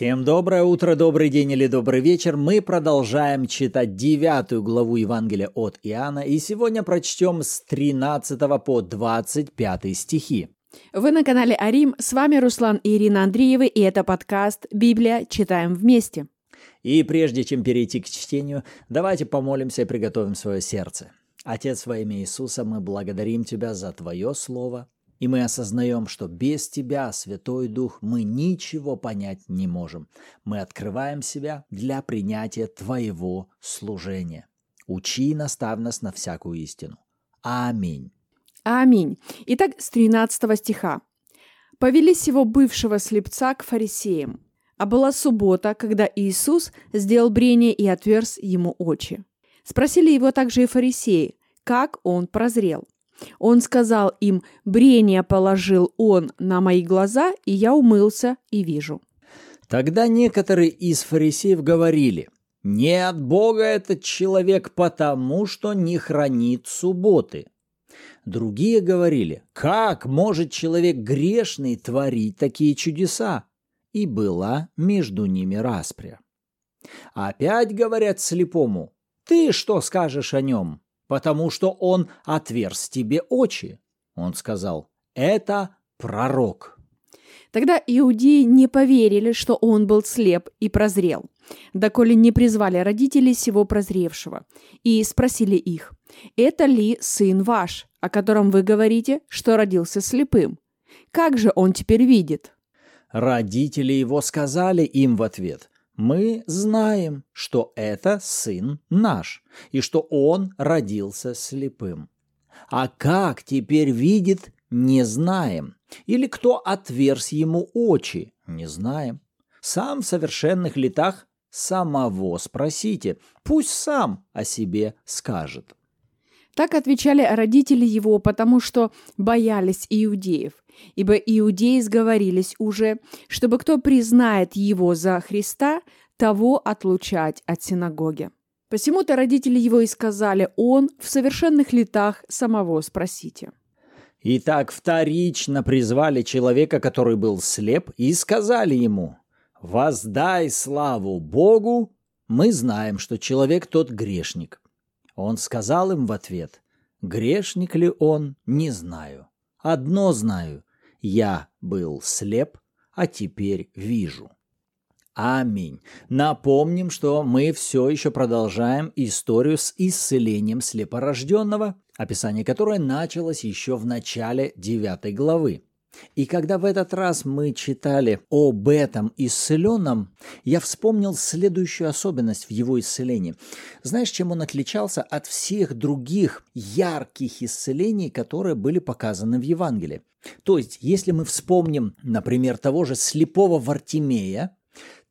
Всем доброе утро, добрый день или добрый вечер. Мы продолжаем читать девятую главу Евангелия от Иоанна, и сегодня прочтем с 13 по 25 стихи. Вы на канале Арим, с вами Руслан и Ирина Андреевы, и это подкаст «Библия. Читаем вместе». И прежде чем перейти к чтению, давайте помолимся и приготовим свое сердце. Отец во имя Иисуса, мы благодарим Тебя за Твое Слово, и мы осознаем, что без Тебя, Святой Дух, мы ничего понять не можем. Мы открываем себя для принятия Твоего служения. Учи и наставь нас на всякую истину. Аминь. Аминь. Итак, с 13 стиха. «Повели сего бывшего слепца к фарисеям, а была суббота, когда Иисус сделал брение и отверз ему очи. Спросили его также и фарисеи, как он прозрел. Он сказал им, брение положил он на мои глаза, и я умылся и вижу. Тогда некоторые из фарисеев говорили, «Не от Бога этот человек, потому что не хранит субботы». Другие говорили, «Как может человек грешный творить такие чудеса?» И была между ними распря. Опять говорят слепому, «Ты что скажешь о нем?» Потому что он отверз тебе очи. Он сказал, это пророк. Тогда иудеи не поверили, что он был слеп и прозрел, доколе не призвали родителей сего прозревшего, и спросили их, «Это ли сын ваш, о котором вы говорите, что родился слепым? Как же он теперь видит?» Родители его сказали им в ответ, мы знаем, что это сын наш, и что он родился слепым. А как теперь видит, не знаем. Или кто отверз ему очи, не знаем. Сам в совершенных летах самого спросите, пусть сам о себе скажет. Так отвечали родители его, потому что боялись иудеев, ибо иудеи сговорились уже, чтобы кто признает его за Христа, того отлучать от синагоги. Посему-то родители его и сказали, он в совершенных летах самого спросите. Итак, вторично призвали человека, который был слеп, и сказали ему, «Воздай славу Богу, мы знаем, что человек тот грешник». Он сказал им в ответ, «Грешник ли он, не знаю. Одно знаю, я был слеп, а теперь вижу». Аминь. Напомним, что мы все еще продолжаем историю с исцелением слепорожденного, описание которой началось еще в начале 9 главы. И когда в этот раз мы читали об этом исцеленном, я вспомнил следующую особенность в его исцелении. Знаешь, чем он отличался от всех других ярких исцелений, которые были показаны в Евангелии? То есть, если мы вспомним, например, того же слепого Вартимея,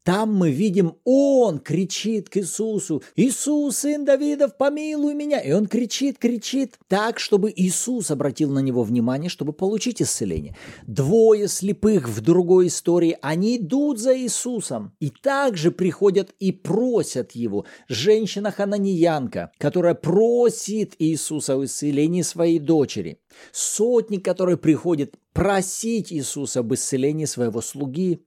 там мы видим, он кричит к Иисусу, «Иисус, сын Давидов, помилуй меня!» И он кричит, кричит так, чтобы Иисус обратил на него внимание, чтобы получить исцеление. Двое слепых в другой истории, они идут за Иисусом и также приходят и просят его. Женщина-хананьянка, которая просит Иисуса о исцелении своей дочери. Сотни, которые приходят просить Иисуса об исцелении своего слуги,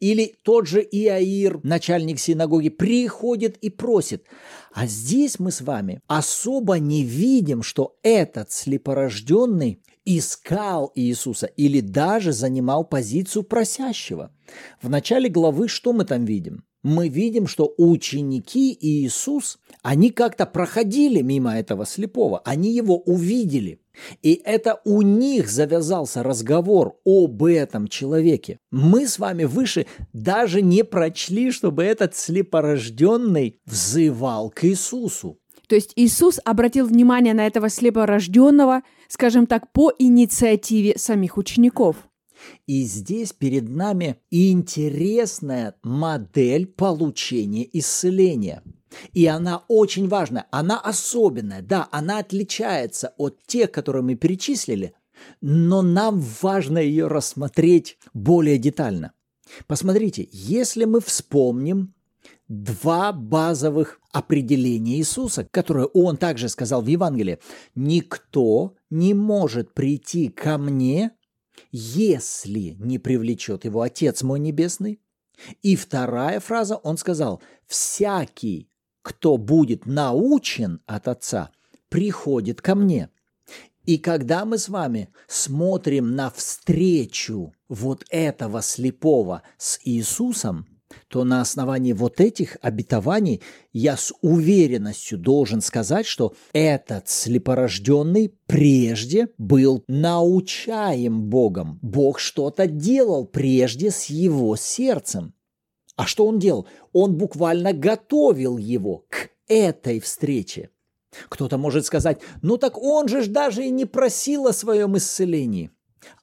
или тот же Иаир, начальник синагоги, приходит и просит. А здесь мы с вами особо не видим, что этот слепорожденный искал Иисуса или даже занимал позицию просящего. В начале главы что мы там видим? Мы видим, что ученики и Иисус, они как-то проходили мимо этого слепого, они его увидели – и это у них завязался разговор об этом человеке. Мы с вами выше даже не прочли, чтобы этот слепорожденный взывал к Иисусу. То есть Иисус обратил внимание на этого слепорожденного, скажем так, по инициативе самих учеников. И здесь перед нами интересная модель получения исцеления – и она очень важная, она особенная, да, она отличается от тех, которые мы перечислили, но нам важно ее рассмотреть более детально. Посмотрите, если мы вспомним два базовых определения Иисуса, которые он также сказал в Евангелии, никто не может прийти ко мне, если не привлечет его Отец мой Небесный, И вторая фраза, он сказал, «Всякий, кто будет научен от Отца, приходит ко мне». И когда мы с вами смотрим на встречу вот этого слепого с Иисусом, то на основании вот этих обетований я с уверенностью должен сказать, что этот слепорожденный прежде был научаем Богом. Бог что-то делал прежде с его сердцем. А что он делал? Он буквально готовил его к этой встрече. Кто-то может сказать, ну так он же даже и не просил о своем исцелении.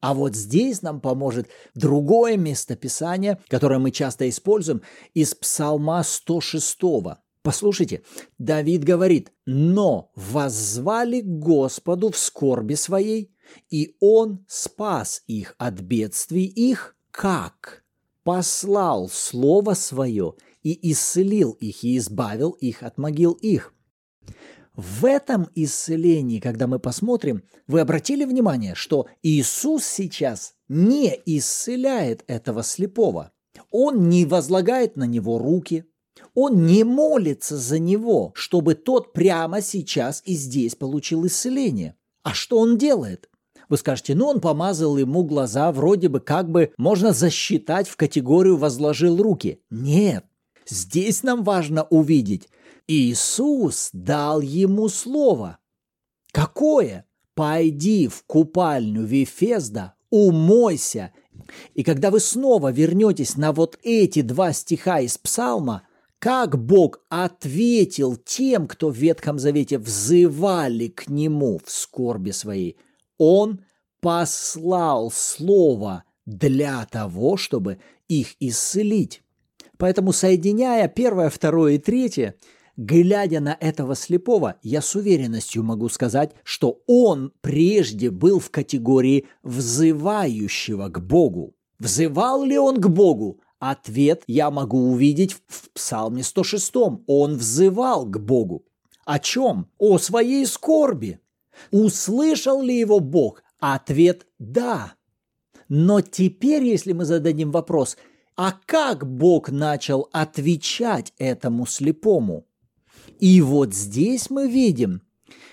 А вот здесь нам поможет другое местописание, которое мы часто используем, из Псалма 106. Послушайте, Давид говорит, «Но воззвали Господу в скорби своей, и Он спас их от бедствий их, как? Послал Слово Свое и исцелил их, и избавил их от могил их». В этом исцелении, когда мы посмотрим, вы обратили внимание, что Иисус сейчас не исцеляет этого слепого. Он не возлагает на него руки, он не молится за него, чтобы тот прямо сейчас и здесь получил исцеление. А что он делает? Вы скажете, ну он помазал ему глаза, вроде бы как бы можно засчитать в категорию «возложил руки». Нет, здесь нам важно увидеть, Иисус дал ему слово. Какое? «Пойди в купальню Вифезда, умойся». И когда вы снова вернетесь на вот эти два стиха из Псалма, как Бог ответил тем, кто в Ветхом Завете взывали к Нему в скорби своей, Он послал Слово для того, чтобы их исцелить. Поэтому, соединяя первое, второе и третье, Глядя на этого слепого, я с уверенностью могу сказать, что он прежде был в категории взывающего к Богу. Взывал ли он к Богу? Ответ я могу увидеть в Псалме 106. Он взывал к Богу. О чем? О своей скорби. Услышал ли его Бог? Ответ – да. Но теперь, если мы зададим вопрос, а как Бог начал отвечать этому слепому? И вот здесь мы видим,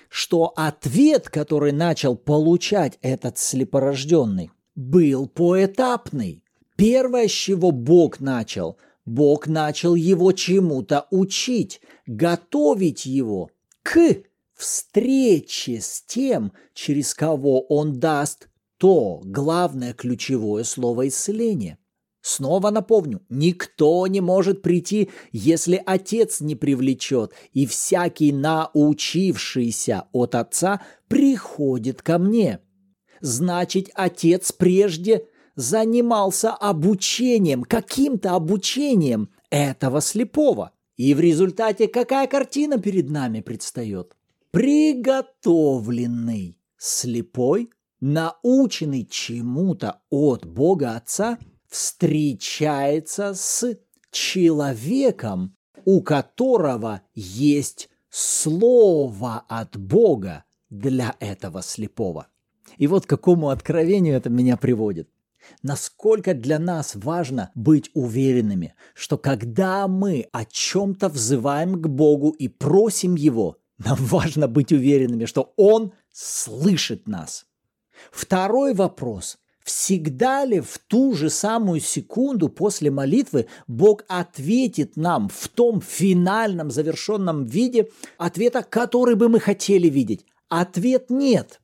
что ответ, который начал получать этот слепорожденный, был поэтапный. Первое, с чего Бог начал, Бог начал его чему-то учить, готовить его к встрече с тем, через кого он даст то главное ключевое слово исцеления. Снова напомню, никто не может прийти, если отец не привлечет, и всякий научившийся от отца приходит ко мне. Значит, отец прежде занимался обучением, каким-то обучением этого слепого. И в результате какая картина перед нами предстает? Приготовленный слепой, наученный чему-то от Бога Отца – встречается с человеком, у которого есть слово от Бога для этого слепого. И вот к какому откровению это меня приводит. Насколько для нас важно быть уверенными, что когда мы о чем-то взываем к Богу и просим Его, нам важно быть уверенными, что Он слышит нас. Второй вопрос всегда ли в ту же самую секунду после молитвы Бог ответит нам в том финальном завершенном виде ответа, который бы мы хотели видеть? Ответ нет.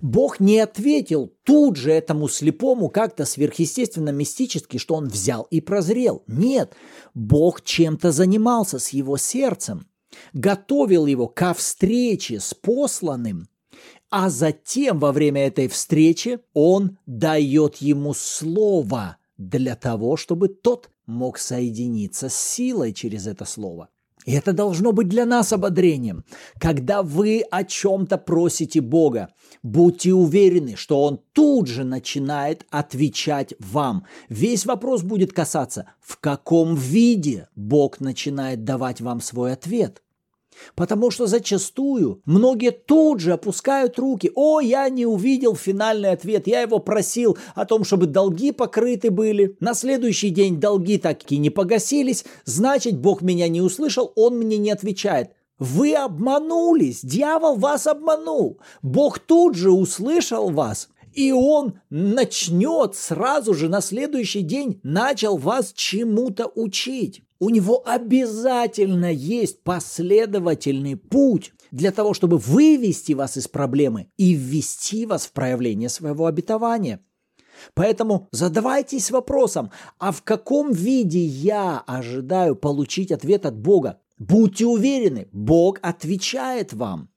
Бог не ответил тут же этому слепому как-то сверхъестественно мистически, что он взял и прозрел. Нет, Бог чем-то занимался с его сердцем, готовил его ко встрече с посланным, а затем во время этой встречи он дает ему слово для того, чтобы тот мог соединиться с силой через это слово. И это должно быть для нас ободрением. Когда вы о чем-то просите Бога, будьте уверены, что Он тут же начинает отвечать вам. Весь вопрос будет касаться, в каком виде Бог начинает давать вам свой ответ – Потому что зачастую многие тут же опускают руки. О, я не увидел финальный ответ. Я его просил о том, чтобы долги покрыты были. На следующий день долги так и не погасились. Значит, Бог меня не услышал, Он мне не отвечает. Вы обманулись, дьявол вас обманул. Бог тут же услышал вас, и он начнет сразу же на следующий день начал вас чему-то учить. У него обязательно есть последовательный путь для того, чтобы вывести вас из проблемы и ввести вас в проявление своего обетования. Поэтому задавайтесь вопросом, а в каком виде я ожидаю получить ответ от Бога? Будьте уверены, Бог отвечает вам.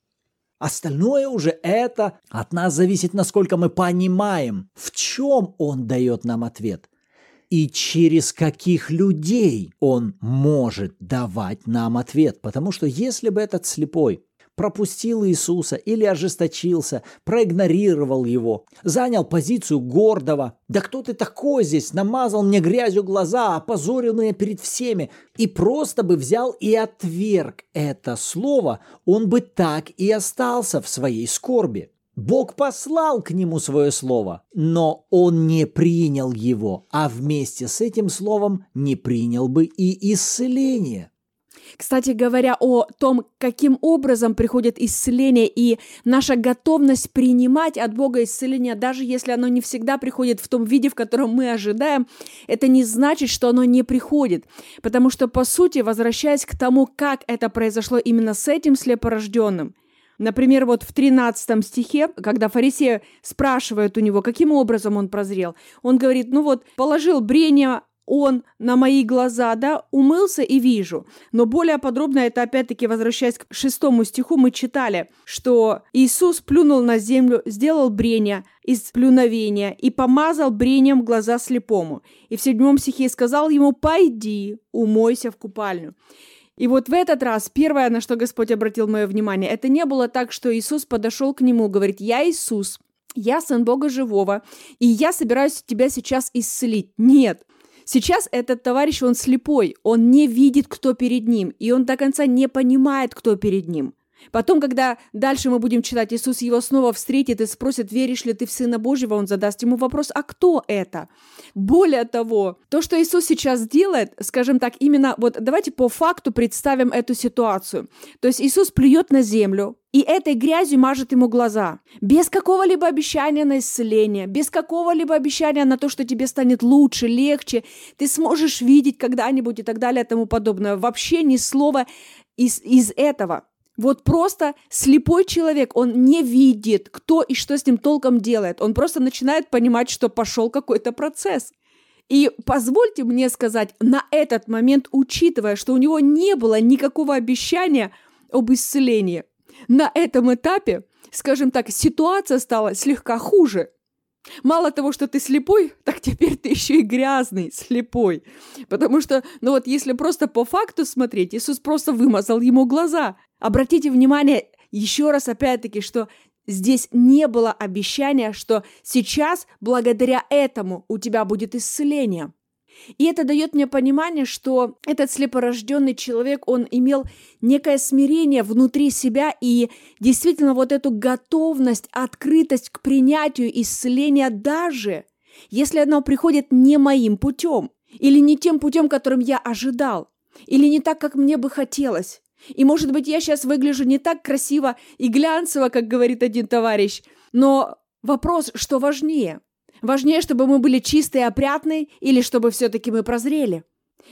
Остальное уже это от нас зависит, насколько мы понимаем, в чем Он дает нам ответ и через каких людей он может давать нам ответ. Потому что если бы этот слепой пропустил Иисуса или ожесточился, проигнорировал его, занял позицию гордого. Да кто ты такой здесь? Намазал мне грязью глаза, опозорил меня перед всеми. И просто бы взял и отверг это слово, он бы так и остался в своей скорби. Бог послал к нему свое слово, но он не принял его, а вместе с этим словом не принял бы и исцеление. Кстати говоря о том, каким образом приходит исцеление и наша готовность принимать от Бога исцеление, даже если оно не всегда приходит в том виде, в котором мы ожидаем, это не значит, что оно не приходит. Потому что, по сути, возвращаясь к тому, как это произошло именно с этим слепорожденным, Например, вот в 13 стихе, когда фарисеи спрашивают у него, каким образом он прозрел, он говорит, ну вот, положил брение он на мои глаза, да, умылся и вижу. Но более подробно это, опять-таки, возвращаясь к шестому стиху, мы читали, что Иисус плюнул на землю, сделал брение из плюновения и помазал брением глаза слепому. И в седьмом стихе сказал ему, пойди, умойся в купальню. И вот в этот раз первое, на что Господь обратил мое внимание, это не было так, что Иисус подошел к нему, говорит, я Иисус, я сын Бога живого, и я собираюсь тебя сейчас исцелить. Нет, Сейчас этот товарищ, он слепой, он не видит, кто перед ним, и он до конца не понимает, кто перед ним. Потом, когда дальше мы будем читать, Иисус его снова встретит и спросит, веришь ли ты в Сына Божьего, он задаст ему вопрос, а кто это? Более того, то, что Иисус сейчас делает, скажем так, именно вот давайте по факту представим эту ситуацию. То есть Иисус плюет на землю, и этой грязью мажет ему глаза. Без какого-либо обещания на исцеление, без какого-либо обещания на то, что тебе станет лучше, легче, ты сможешь видеть когда-нибудь и так далее и тому подобное. Вообще ни слова из, из этого. Вот просто слепой человек, он не видит, кто и что с ним толком делает. Он просто начинает понимать, что пошел какой-то процесс. И позвольте мне сказать, на этот момент, учитывая, что у него не было никакого обещания об исцелении, на этом этапе, скажем так, ситуация стала слегка хуже. Мало того, что ты слепой, так теперь ты еще и грязный, слепой. Потому что, ну вот если просто по факту смотреть, Иисус просто вымазал ему глаза. Обратите внимание еще раз опять-таки, что здесь не было обещания, что сейчас благодаря этому у тебя будет исцеление. И это дает мне понимание, что этот слепорожденный человек, он имел некое смирение внутри себя и действительно вот эту готовность, открытость к принятию исцеления даже, если оно приходит не моим путем или не тем путем, которым я ожидал, или не так, как мне бы хотелось. И, может быть, я сейчас выгляжу не так красиво и глянцево, как говорит один товарищ, но вопрос, что важнее – Важнее, чтобы мы были чистые опрятные, или чтобы все-таки мы прозрели.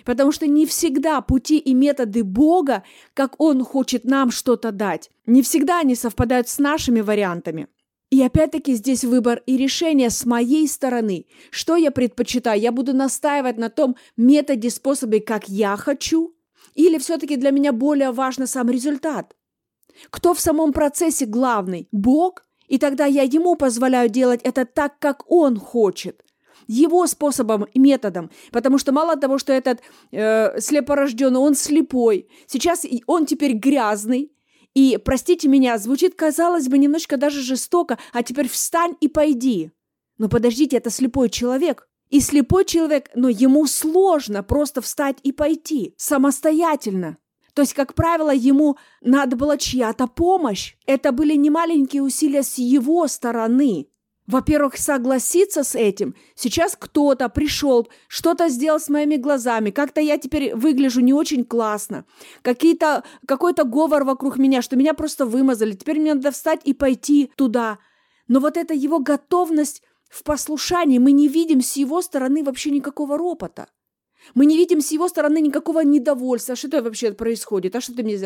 Потому что не всегда пути и методы Бога, как Он хочет нам что-то дать, не всегда они совпадают с нашими вариантами. И опять-таки здесь выбор и решение с моей стороны. Что я предпочитаю? Я буду настаивать на том методе, способе, как я хочу? Или все-таки для меня более важен сам результат? Кто в самом процессе главный? Бог и тогда я ему позволяю делать это так, как он хочет его способом и методом, потому что мало того, что этот э, слепорожденный, он слепой, сейчас он теперь грязный, и, простите меня, звучит, казалось бы, немножко даже жестоко, а теперь встань и пойди. Но подождите, это слепой человек. И слепой человек, но ему сложно просто встать и пойти самостоятельно. То есть, как правило, ему надо была чья-то помощь. Это были не маленькие усилия с его стороны. Во-первых, согласиться с этим. Сейчас кто-то пришел, что-то сделал с моими глазами. Как-то я теперь выгляжу не очень классно. Какие-то, какой-то говор вокруг меня, что меня просто вымазали. Теперь мне надо встать и пойти туда. Но вот эта его готовность в послушании, мы не видим с его стороны вообще никакого ропота. Мы не видим с его стороны никакого недовольства. Что это вообще происходит? А что ты мне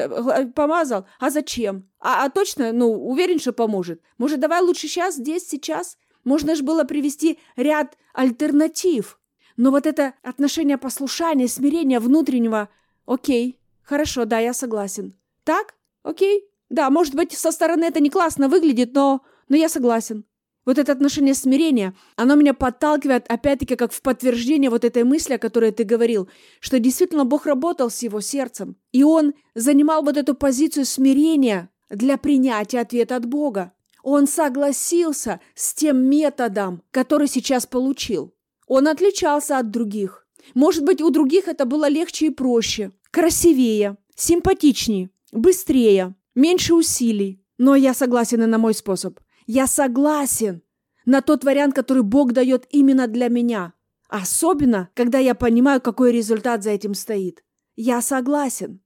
помазал? А зачем? А, а точно, ну, уверен, что поможет. Может, давай лучше сейчас, здесь, сейчас? Можно же было привести ряд альтернатив. Но вот это отношение послушания, смирения внутреннего, окей, хорошо, да, я согласен. Так? Окей? Да, может быть, со стороны это не классно выглядит, но, но я согласен. Вот это отношение смирения, оно меня подталкивает, опять-таки, как в подтверждение вот этой мысли, о которой ты говорил, что действительно Бог работал с его сердцем. И он занимал вот эту позицию смирения для принятия ответа от Бога. Он согласился с тем методом, который сейчас получил. Он отличался от других. Может быть, у других это было легче и проще, красивее, симпатичнее, быстрее, меньше усилий. Но я согласен и на мой способ. Я согласен на тот вариант, который Бог дает именно для меня. Особенно, когда я понимаю, какой результат за этим стоит. Я согласен.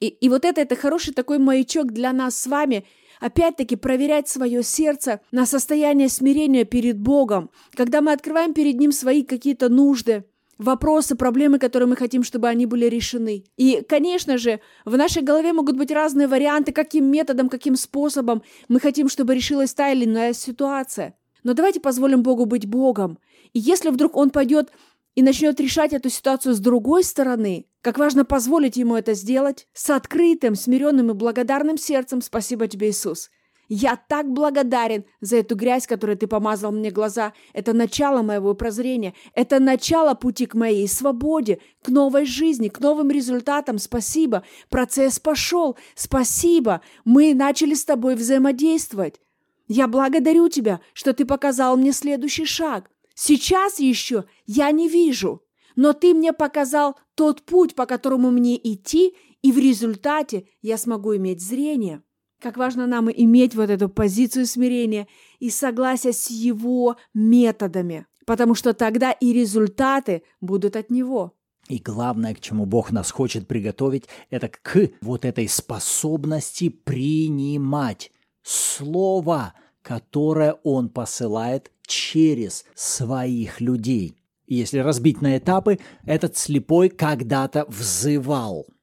И, и вот это, это хороший такой маячок для нас с вами, опять-таки проверять свое сердце на состояние смирения перед Богом, когда мы открываем перед Ним свои какие-то нужды, вопросы, проблемы, которые мы хотим, чтобы они были решены. И, конечно же, в нашей голове могут быть разные варианты, каким методом, каким способом мы хотим, чтобы решилась та или иная ситуация. Но давайте позволим Богу быть Богом. И если вдруг Он пойдет и начнет решать эту ситуацию с другой стороны, как важно позволить Ему это сделать с открытым, смиренным и благодарным сердцем. Спасибо тебе, Иисус. Я так благодарен за эту грязь, которой ты помазал мне глаза. Это начало моего прозрения. Это начало пути к моей свободе, к новой жизни, к новым результатам. Спасибо. Процесс пошел. Спасибо. Мы начали с тобой взаимодействовать. Я благодарю тебя, что ты показал мне следующий шаг. Сейчас еще я не вижу, но ты мне показал тот путь, по которому мне идти, и в результате я смогу иметь зрение. Как важно нам иметь вот эту позицию смирения и согласия с его методами, потому что тогда и результаты будут от него. И главное, к чему Бог нас хочет приготовить, это к вот этой способности принимать Слово, которое Он посылает через своих людей. Если разбить на этапы, этот слепой когда-то взывал –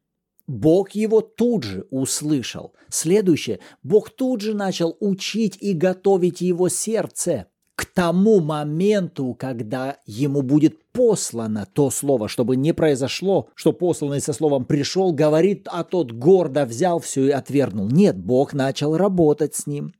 Бог его тут же услышал. Следующее, Бог тут же начал учить и готовить его сердце к тому моменту, когда ему будет послано то слово, чтобы не произошло, что посланный со словом пришел, говорит, а тот гордо взял все и отвергнул. Нет, Бог начал работать с ним.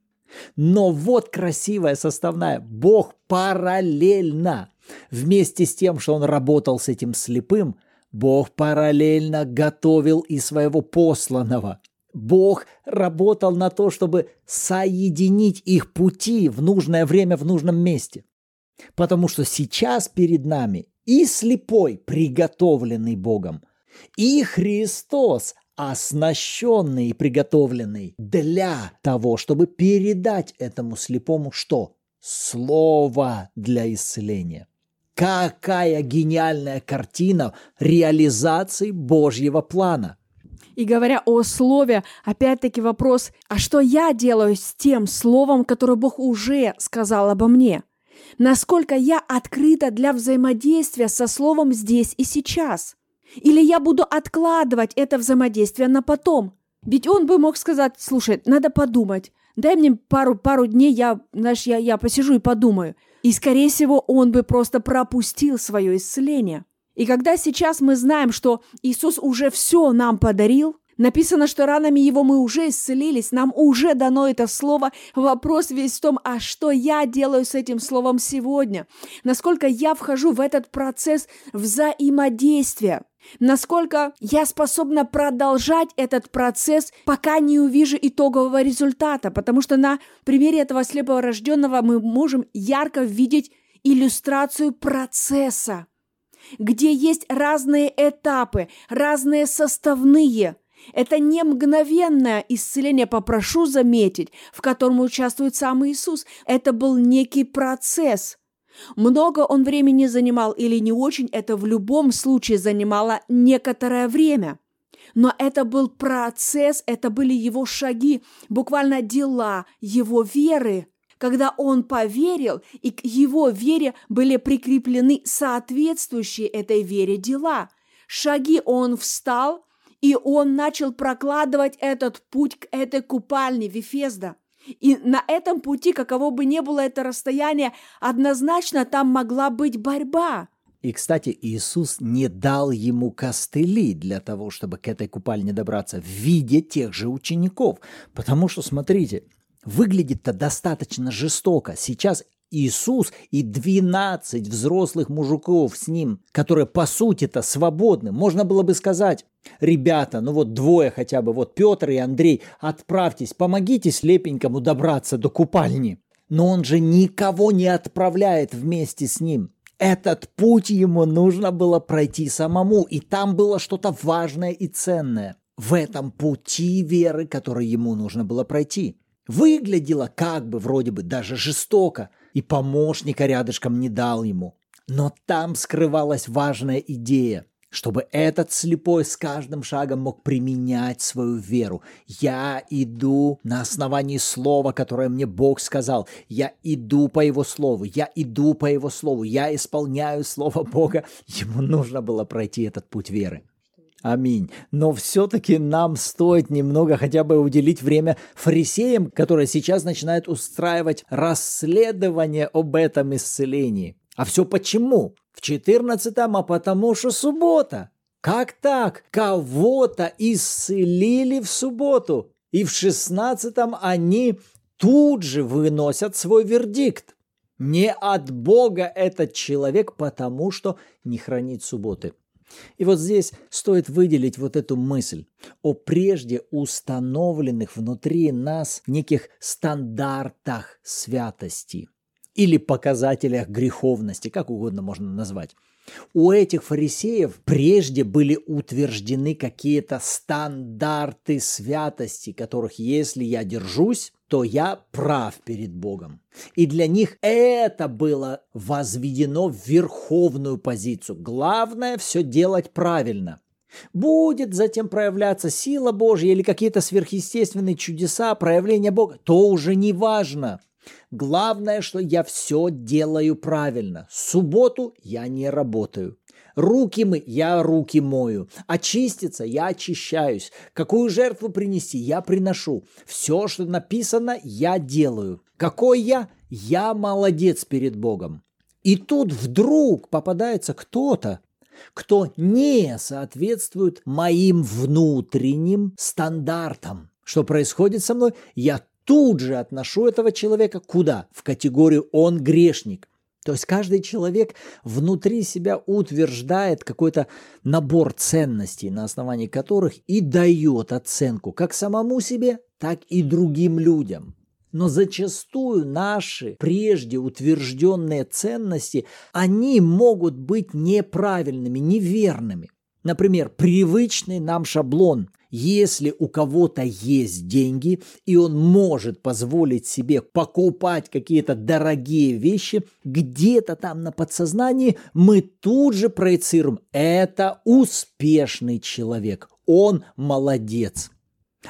Но вот красивая составная. Бог параллельно, вместе с тем, что он работал с этим слепым – Бог параллельно готовил и своего посланного. Бог работал на то, чтобы соединить их пути в нужное время в нужном месте. Потому что сейчас перед нами и слепой, приготовленный Богом, и Христос, оснащенный и приготовленный для того, чтобы передать этому слепому что? Слово для исцеления. Какая гениальная картина реализации Божьего плана. И говоря о слове, опять-таки вопрос, а что я делаю с тем словом, которое Бог уже сказал обо мне? Насколько я открыта для взаимодействия со словом здесь и сейчас? Или я буду откладывать это взаимодействие на потом? Ведь он бы мог сказать, слушай, надо подумать, дай мне пару, пару дней, я, знаешь, я, я посижу и подумаю – и, скорее всего, он бы просто пропустил свое исцеление. И когда сейчас мы знаем, что Иисус уже все нам подарил, Написано, что ранами Его мы уже исцелились, нам уже дано это слово. Вопрос весь в том, а что я делаю с этим словом сегодня? Насколько я вхожу в этот процесс взаимодействия? Насколько я способна продолжать этот процесс, пока не увижу итогового результата? Потому что на примере этого слепого рожденного мы можем ярко видеть иллюстрацию процесса, где есть разные этапы, разные составные – Это не мгновенное исцеление, попрошу заметить, в котором участвует сам Иисус. Это был некий процесс. Много он времени занимал или не очень, это в любом случае занимало некоторое время. Но это был процесс, это были его шаги, буквально дела его веры когда он поверил, и к его вере были прикреплены соответствующие этой вере дела. Шаги он встал, и он начал прокладывать этот путь к этой купальне Вифезда. И на этом пути, каково бы ни было это расстояние, однозначно там могла быть борьба. И, кстати, Иисус не дал ему костыли для того, чтобы к этой купальне добраться в виде тех же учеников. Потому что, смотрите, выглядит-то достаточно жестоко. Сейчас Иисус и 12 взрослых мужиков с ним, которые по сути-то свободны. Можно было бы сказать, ребята, ну вот двое хотя бы, вот Петр и Андрей, отправьтесь, помогите слепенькому добраться до купальни. Но он же никого не отправляет вместе с ним. Этот путь ему нужно было пройти самому, и там было что-то важное и ценное в этом пути веры, который ему нужно было пройти. Выглядело как бы вроде бы даже жестоко, и помощника рядышком не дал ему. Но там скрывалась важная идея, чтобы этот слепой с каждым шагом мог применять свою веру. Я иду на основании слова, которое мне Бог сказал. Я иду по Его слову, я иду по Его слову, я исполняю слово Бога. Ему нужно было пройти этот путь веры. Аминь. Но все-таки нам стоит немного хотя бы уделить время фарисеям, которые сейчас начинают устраивать расследование об этом исцелении. А все почему? В 14-м, а потому что суббота. Как так? Кого-то исцелили в субботу. И в 16-м они тут же выносят свой вердикт. Не от Бога этот человек, потому что не хранит субботы. И вот здесь стоит выделить вот эту мысль о прежде установленных внутри нас неких стандартах святости или показателях греховности, как угодно можно назвать. У этих фарисеев прежде были утверждены какие-то стандарты святости, которых если я держусь, то я прав перед Богом. И для них это было возведено в верховную позицию. Главное все делать правильно. Будет затем проявляться сила Божья или какие-то сверхъестественные чудеса, проявления Бога, то уже не важно. Главное, что я все делаю правильно. Субботу я не работаю. Руки мы, я руки мою. Очиститься, я очищаюсь. Какую жертву принести, я приношу. Все, что написано, я делаю. Какой я? Я молодец перед Богом. И тут вдруг попадается кто-то, кто не соответствует моим внутренним стандартам. Что происходит со мной? Я тут же отношу этого человека куда? В категорию «он грешник». То есть каждый человек внутри себя утверждает какой-то набор ценностей, на основании которых и дает оценку как самому себе, так и другим людям. Но зачастую наши прежде утвержденные ценности, они могут быть неправильными, неверными. Например, привычный нам шаблон если у кого-то есть деньги, и он может позволить себе покупать какие-то дорогие вещи, где-то там на подсознании мы тут же проецируем «это успешный человек, он молодец».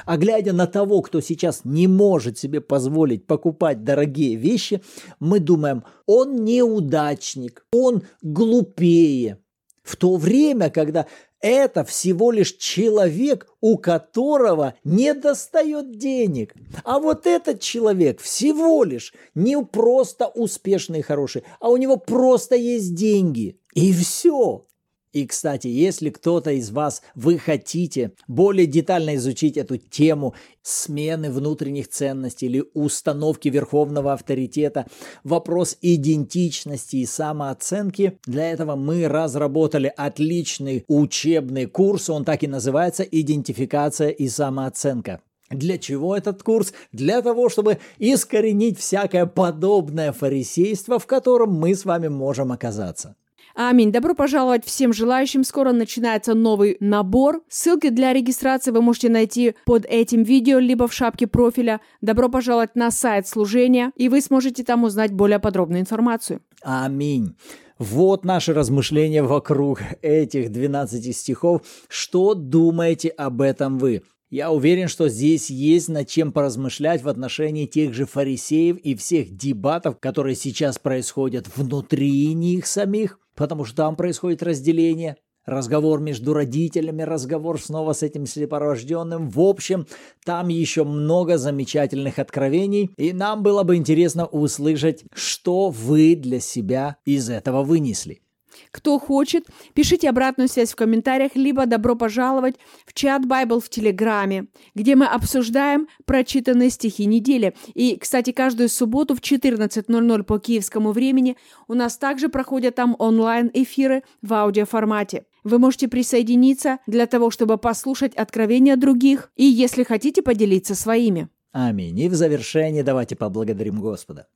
А глядя на того, кто сейчас не может себе позволить покупать дорогие вещи, мы думаем, он неудачник, он глупее. В то время, когда это всего лишь человек, у которого не достает денег. А вот этот человек всего лишь не просто успешный и хороший, а у него просто есть деньги. И все. И, кстати, если кто-то из вас, вы хотите более детально изучить эту тему смены внутренних ценностей или установки верховного авторитета, вопрос идентичности и самооценки, для этого мы разработали отличный учебный курс, он так и называется «Идентификация и самооценка». Для чего этот курс? Для того, чтобы искоренить всякое подобное фарисейство, в котором мы с вами можем оказаться. Аминь. Добро пожаловать всем желающим. Скоро начинается новый набор. Ссылки для регистрации вы можете найти под этим видео, либо в шапке профиля. Добро пожаловать на сайт служения, и вы сможете там узнать более подробную информацию. Аминь. Вот наши размышления вокруг этих 12 стихов. Что думаете об этом вы? Я уверен, что здесь есть над чем поразмышлять в отношении тех же фарисеев и всех дебатов, которые сейчас происходят внутри них самих, потому что там происходит разделение, разговор между родителями, разговор снова с этим слепорожденным. В общем, там еще много замечательных откровений, и нам было бы интересно услышать, что вы для себя из этого вынесли. Кто хочет, пишите обратную связь в комментариях, либо добро пожаловать в чат Bible в Телеграме, где мы обсуждаем прочитанные стихи недели. И, кстати, каждую субботу в 14.00 по киевскому времени у нас также проходят там онлайн-эфиры в аудиоформате. Вы можете присоединиться для того, чтобы послушать откровения других и, если хотите, поделиться своими. Аминь. И в завершение давайте поблагодарим Господа.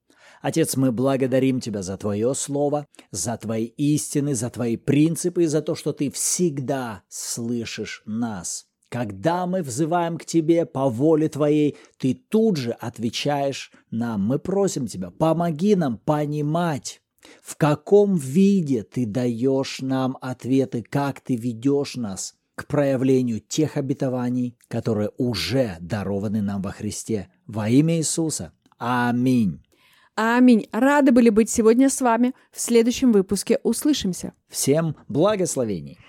Отец, мы благодарим Тебя за Твое Слово, за Твои истины, за Твои принципы и за то, что Ты всегда слышишь нас. Когда мы взываем к Тебе по воле Твоей, Ты тут же отвечаешь нам. Мы просим Тебя, помоги нам понимать, в каком виде Ты даешь нам ответы, как Ты ведешь нас к проявлению тех обетований, которые уже дарованы нам во Христе. Во имя Иисуса. Аминь. Аминь. Рады были быть сегодня с вами. В следующем выпуске услышимся. Всем благословений.